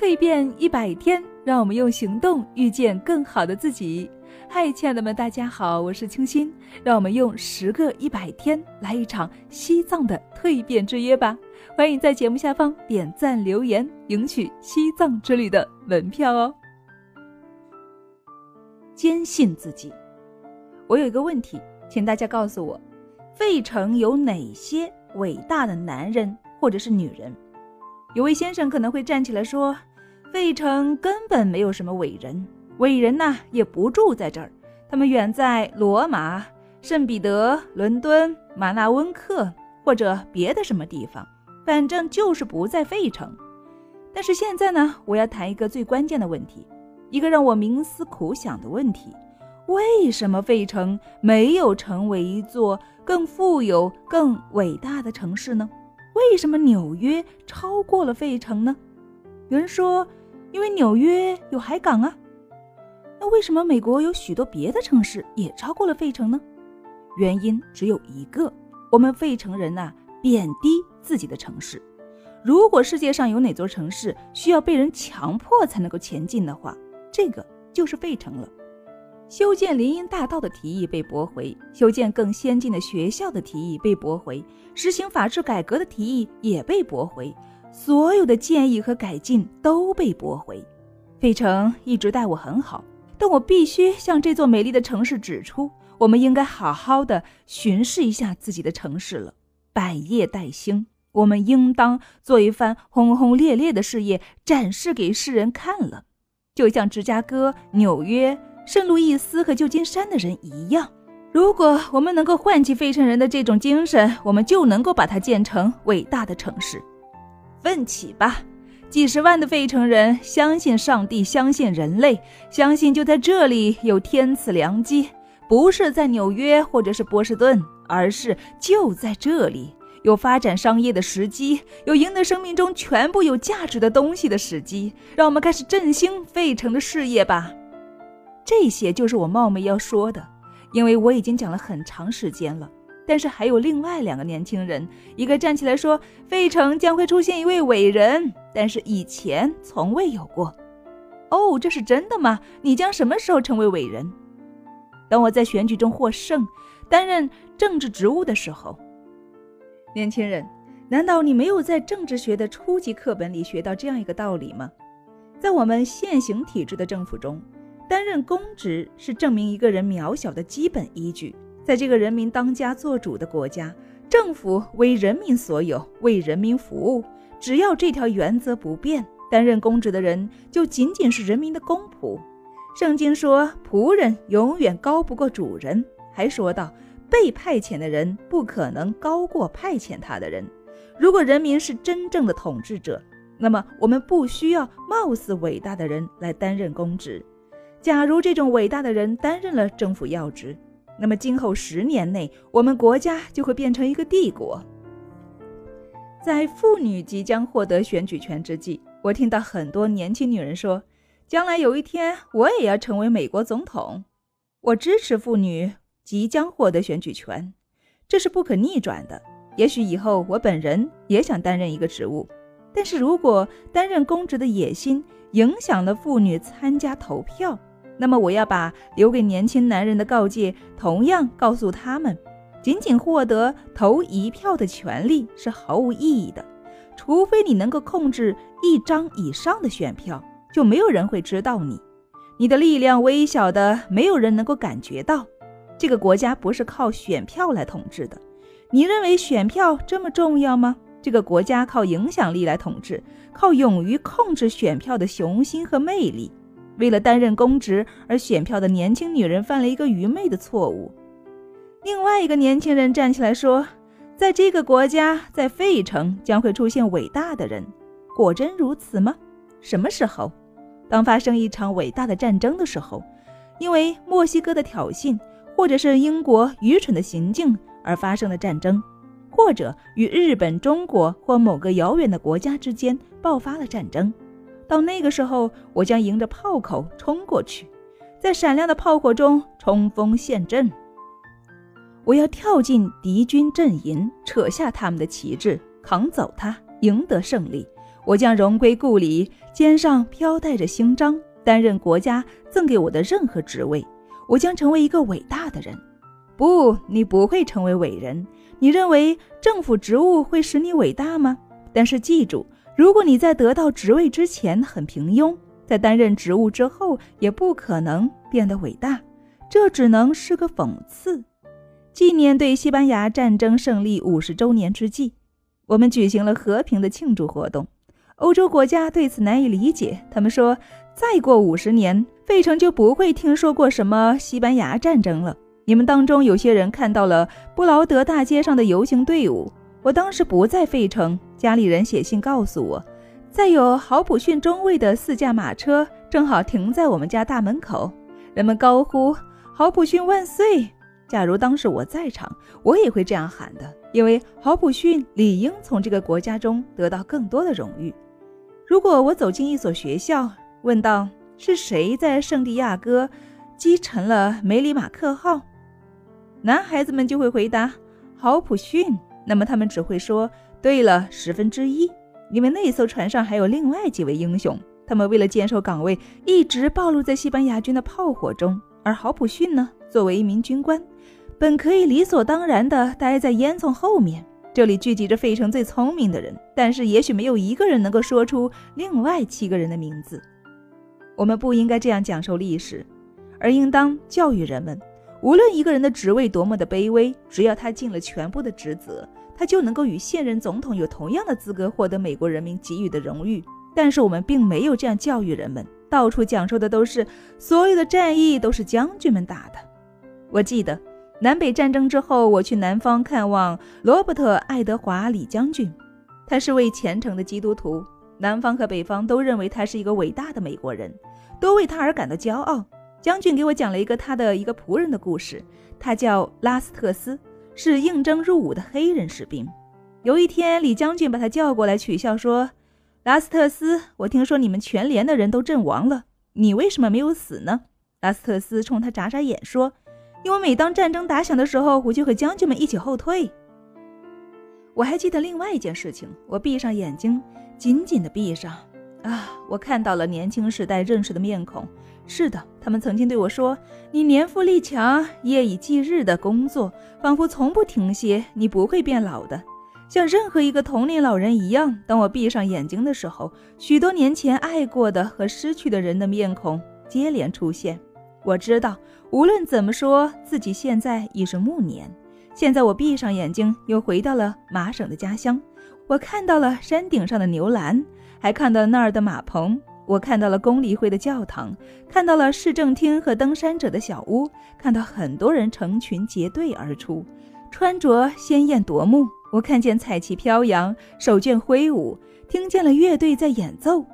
蜕变一百天，让我们用行动遇见更好的自己。嗨，亲爱的们，大家好，我是清新。让我们用十个一百天来一场西藏的蜕变之约吧！欢迎在节目下方点赞留言，赢取西藏之旅的门票哦。坚信自己。我有一个问题，请大家告诉我，费城有哪些伟大的男人或者是女人？有位先生可能会站起来说，费城根本没有什么伟人。伟人呐，也不住在这儿，他们远在罗马、圣彼得、伦敦、马纳温克或者别的什么地方，反正就是不在费城。但是现在呢，我要谈一个最关键的问题，一个让我冥思苦想的问题：为什么费城没有成为一座更富有、更伟大的城市呢？为什么纽约超过了费城呢？有人说，因为纽约有海港啊。那为什么美国有许多别的城市也超过了费城呢？原因只有一个：我们费城人呐贬低自己的城市。如果世界上有哪座城市需要被人强迫才能够前进的话，这个就是费城了。修建林荫大道的提议被驳回，修建更先进的学校的提议被驳回，实行法制改革的提议也被驳回，所有的建议和改进都被驳回。费城一直待我很好。但我必须向这座美丽的城市指出，我们应该好好的巡视一下自己的城市了。百业待兴，我们应当做一番轰轰烈烈的事业，展示给世人看了。就像芝加哥、纽约、圣路易斯和旧金山的人一样，如果我们能够唤起费城人的这种精神，我们就能够把它建成伟大的城市。奋起吧！几十万的费城人相信上帝，相信人类，相信就在这里有天赐良机，不是在纽约或者是波士顿，而是就在这里有发展商业的时机，有赢得生命中全部有价值的东西的时机。让我们开始振兴费城的事业吧。这些就是我冒昧要说的，因为我已经讲了很长时间了。但是还有另外两个年轻人，一个站起来说：“费城将会出现一位伟人，但是以前从未有过。”哦，这是真的吗？你将什么时候成为伟人？等我在选举中获胜，担任政治职务的时候。年轻人，难道你没有在政治学的初级课本里学到这样一个道理吗？在我们现行体制的政府中，担任公职是证明一个人渺小的基本依据。在这个人民当家作主的国家，政府为人民所有，为人民服务。只要这条原则不变，担任公职的人就仅仅是人民的公仆。圣经说，仆人永远高不过主人，还说道，被派遣的人不可能高过派遣他的人。如果人民是真正的统治者，那么我们不需要貌似伟大的人来担任公职。假如这种伟大的人担任了政府要职，那么，今后十年内，我们国家就会变成一个帝国。在妇女即将获得选举权之际，我听到很多年轻女人说：“将来有一天，我也要成为美国总统。”我支持妇女即将获得选举权，这是不可逆转的。也许以后我本人也想担任一个职务，但是如果担任公职的野心影响了妇女参加投票，那么我要把留给年轻男人的告诫，同样告诉他们：仅仅获得投一票的权利是毫无意义的，除非你能够控制一张以上的选票，就没有人会知道你。你的力量微小的，没有人能够感觉到。这个国家不是靠选票来统治的。你认为选票这么重要吗？这个国家靠影响力来统治，靠勇于控制选票的雄心和魅力。为了担任公职而选票的年轻女人犯了一个愚昧的错误。另外一个年轻人站起来说：“在这个国家，在费城将会出现伟大的人。果真如此吗？什么时候？当发生一场伟大的战争的时候，因为墨西哥的挑衅，或者是英国愚蠢的行径而发生的战争，或者与日本、中国或某个遥远的国家之间爆发了战争。”到那个时候，我将迎着炮口冲过去，在闪亮的炮火中冲锋陷阵。我要跳进敌军阵营，扯下他们的旗帜，扛走它，赢得胜利。我将荣归故里，肩上飘带着勋章，担任国家赠给我的任何职位。我将成为一个伟大的人。不，你不会成为伟人。你认为政府职务会使你伟大吗？但是记住，如果你在得到职位之前很平庸，在担任职务之后也不可能变得伟大。这只能是个讽刺。纪念对西班牙战争胜利五十周年之际，我们举行了和平的庆祝活动。欧洲国家对此难以理解，他们说，再过五十年，费城就不会听说过什么西班牙战争了。你们当中有些人看到了布劳德大街上的游行队伍。我当时不在费城，家里人写信告诉我，再有豪普逊中尉的四驾马车正好停在我们家大门口，人们高呼。豪普逊万岁！假如当时我在场，我也会这样喊的，因为豪普逊理应从这个国家中得到更多的荣誉。如果我走进一所学校，问道是谁在圣地亚哥击沉了梅里马克号，男孩子们就会回答豪普逊，那么他们只会说对了十分之一，因为那艘船上还有另外几位英雄，他们为了坚守岗位，一直暴露在西班牙军的炮火中。而豪普逊呢，作为一名军官，本可以理所当然地待在烟囱后面。这里聚集着费城最聪明的人，但是也许没有一个人能够说出另外七个人的名字。我们不应该这样讲授历史，而应当教育人们：无论一个人的职位多么的卑微，只要他尽了全部的职责，他就能够与现任总统有同样的资格获得美国人民给予的荣誉。但是我们并没有这样教育人们。到处讲述的都是所有的战役都是将军们打的。我记得南北战争之后，我去南方看望罗伯特·爱德华·李将军，他是位虔诚的基督徒。南方和北方都认为他是一个伟大的美国人，都为他而感到骄傲。将军给我讲了一个他的一个仆人的故事，他叫拉斯特斯，是应征入伍的黑人士兵。有一天，李将军把他叫过来取笑说。拉斯特斯，我听说你们全连的人都阵亡了，你为什么没有死呢？拉斯特斯冲他眨眨眼说：“因为每当战争打响的时候，我就和将军们一起后退。”我还记得另外一件事情，我闭上眼睛，紧紧地闭上。啊，我看到了年轻时代认识的面孔。是的，他们曾经对我说：“你年富力强，夜以继日的工作，仿佛从不停歇，你不会变老的。”像任何一个同龄老人一样，当我闭上眼睛的时候，许多年前爱过的和失去的人的面孔接连出现。我知道，无论怎么说，自己现在已是暮年。现在我闭上眼睛，又回到了麻省的家乡。我看到了山顶上的牛栏，还看到那儿的马棚。我看到了公理会的教堂，看到了市政厅和登山者的小屋，看到很多人成群结队而出，穿着鲜艳夺目。我看见彩旗飘扬，手绢挥舞，听见了乐队在演奏。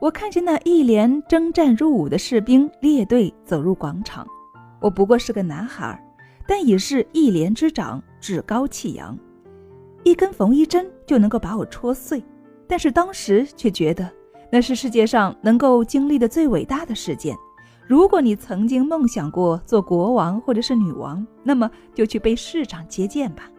我看见那一连征战入伍的士兵列队走入广场。我不过是个男孩，但已是一连之长，趾高气扬，一根缝衣针就能够把我戳碎。但是当时却觉得那是世界上能够经历的最伟大的事件。如果你曾经梦想过做国王或者是女王，那么就去被市长接见吧。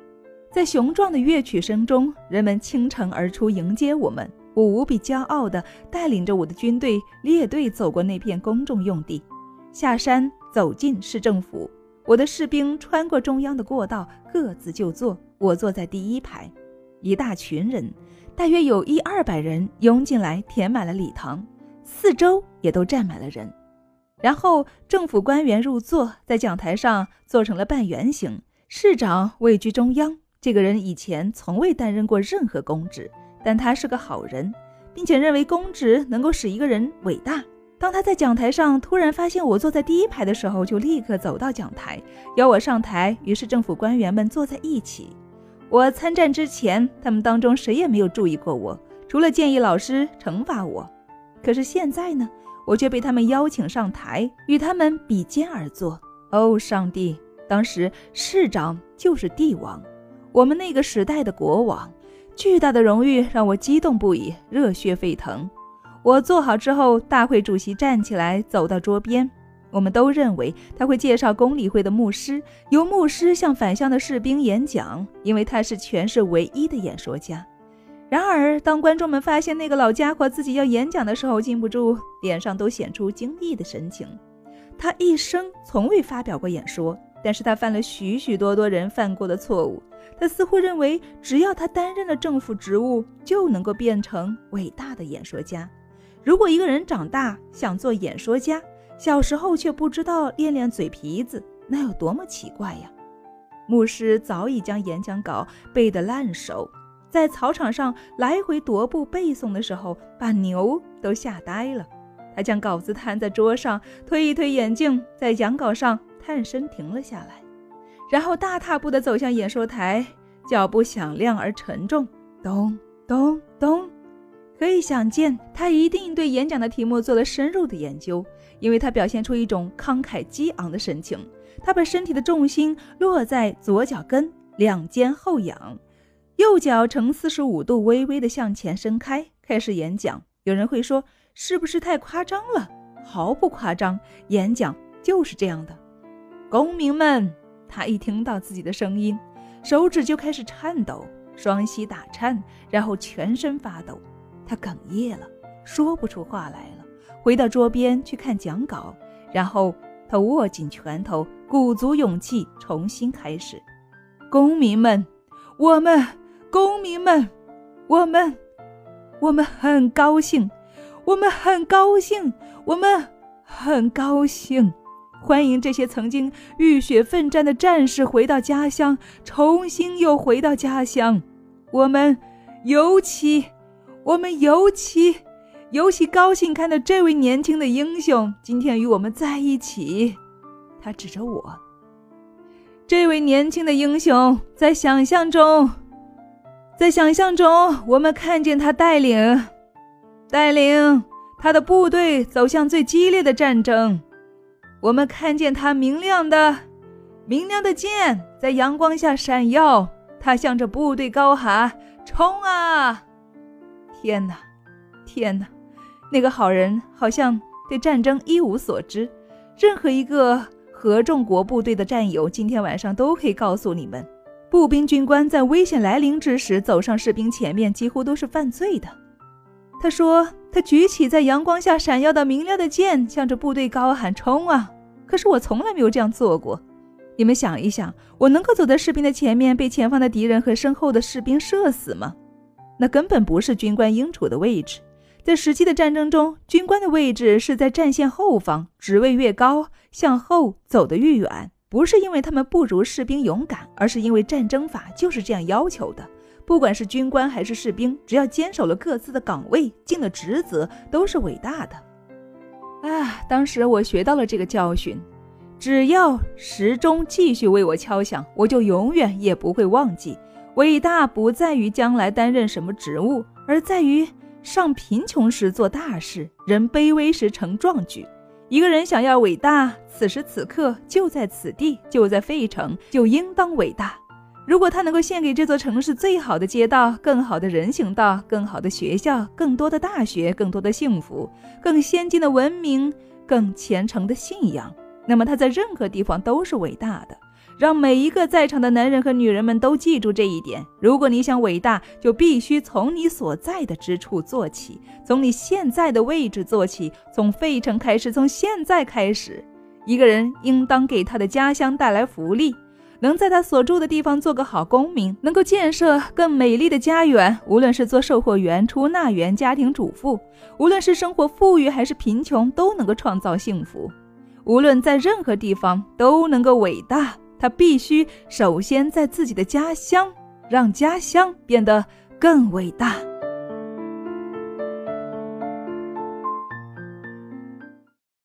在雄壮的乐曲声中，人们倾城而出迎接我们。我无比骄傲地带领着我的军队列队走过那片公众用地，下山走进市政府。我的士兵穿过中央的过道，各自就坐。我坐在第一排。一大群人，大约有一二百人拥进来，填满了礼堂，四周也都站满了人。然后政府官员入座，在讲台上做成了半圆形，市长位居中央。这个人以前从未担任过任何公职，但他是个好人，并且认为公职能够使一个人伟大。当他在讲台上突然发现我坐在第一排的时候，就立刻走到讲台，邀我上台，于是政府官员们坐在一起。我参战之前，他们当中谁也没有注意过我，除了建议老师惩罚我。可是现在呢，我却被他们邀请上台，与他们比肩而坐。哦，上帝！当时市长就是帝王。我们那个时代的国王，巨大的荣誉让我激动不已，热血沸腾。我坐好之后，大会主席站起来走到桌边。我们都认为他会介绍公理会的牧师，由牧师向返乡的士兵演讲，因为他是全市唯一的演说家。然而，当观众们发现那个老家伙自己要演讲的时候，禁不住脸上都显出惊异的神情。他一生从未发表过演说，但是他犯了许许多多人犯过的错误。他似乎认为，只要他担任了政府职务，就能够变成伟大的演说家。如果一个人长大想做演说家，小时候却不知道练练嘴皮子，那有多么奇怪呀！牧师早已将演讲稿背得烂熟。在草场上来回踱步背诵的时候，把牛都吓呆了。他将稿子摊在桌上，推一推眼镜，在讲稿上探身停了下来，然后大踏步地走向演说台，脚步响亮而沉重，咚咚咚。可以想见，他一定对演讲的题目做了深入的研究，因为他表现出一种慷慨激昂的神情。他把身体的重心落在左脚跟，两肩后仰。右脚呈四十五度微微的向前伸开，开始演讲。有人会说，是不是太夸张了？毫不夸张，演讲就是这样的。公民们，他一听到自己的声音，手指就开始颤抖，双膝打颤，然后全身发抖。他哽咽了，说不出话来了。回到桌边去看讲稿，然后他握紧拳头，鼓足勇气重新开始。公民们，我们。公民们，我们，我们很高兴，我们很高兴，我们很高兴，欢迎这些曾经浴血奋战的战士回到家乡，重新又回到家乡。我们尤其，我们尤其，尤其高兴看到这位年轻的英雄今天与我们在一起。他指着我，这位年轻的英雄在想象中。在想象中，我们看见他带领，带领他的部队走向最激烈的战争。我们看见他明亮的、明亮的剑在阳光下闪耀。他向着部队高喊：“冲啊！”天哪，天哪！那个好人好像对战争一无所知。任何一个合众国部队的战友，今天晚上都可以告诉你们。步兵军官在危险来临之时走上士兵前面，几乎都是犯罪的。他说：“他举起在阳光下闪耀的明亮的剑，向着部队高喊‘冲啊！’可是我从来没有这样做过。你们想一想，我能够走在士兵的前面，被前方的敌人和身后的士兵射死吗？那根本不是军官应处的位置。在实际的战争中，军官的位置是在战线后方，职位越高，向后走得越远。”不是因为他们不如士兵勇敢，而是因为战争法就是这样要求的。不管是军官还是士兵，只要坚守了各自的岗位，尽了职责，都是伟大的。啊，当时我学到了这个教训，只要时钟继续为我敲响，我就永远也不会忘记：伟大不在于将来担任什么职务，而在于上贫穷时做大事，人卑微时成壮举。一个人想要伟大，此时此刻就在此地，就在费城，就应当伟大。如果他能够献给这座城市最好的街道、更好的人行道、更好的学校、更多的大学、更多的幸福、更先进的文明、更虔诚的信仰，那么他在任何地方都是伟大的。让每一个在场的男人和女人们都记住这一点：如果你想伟大，就必须从你所在的之处做起，从你现在的位置做起，从费城开始，从现在开始。一个人应当给他的家乡带来福利，能在他所住的地方做个好公民，能够建设更美丽的家园。无论是做售货员、出纳员、家庭主妇，无论是生活富裕还是贫穷，都能够创造幸福。无论在任何地方，都能够伟大。他必须首先在自己的家乡，让家乡变得更伟大。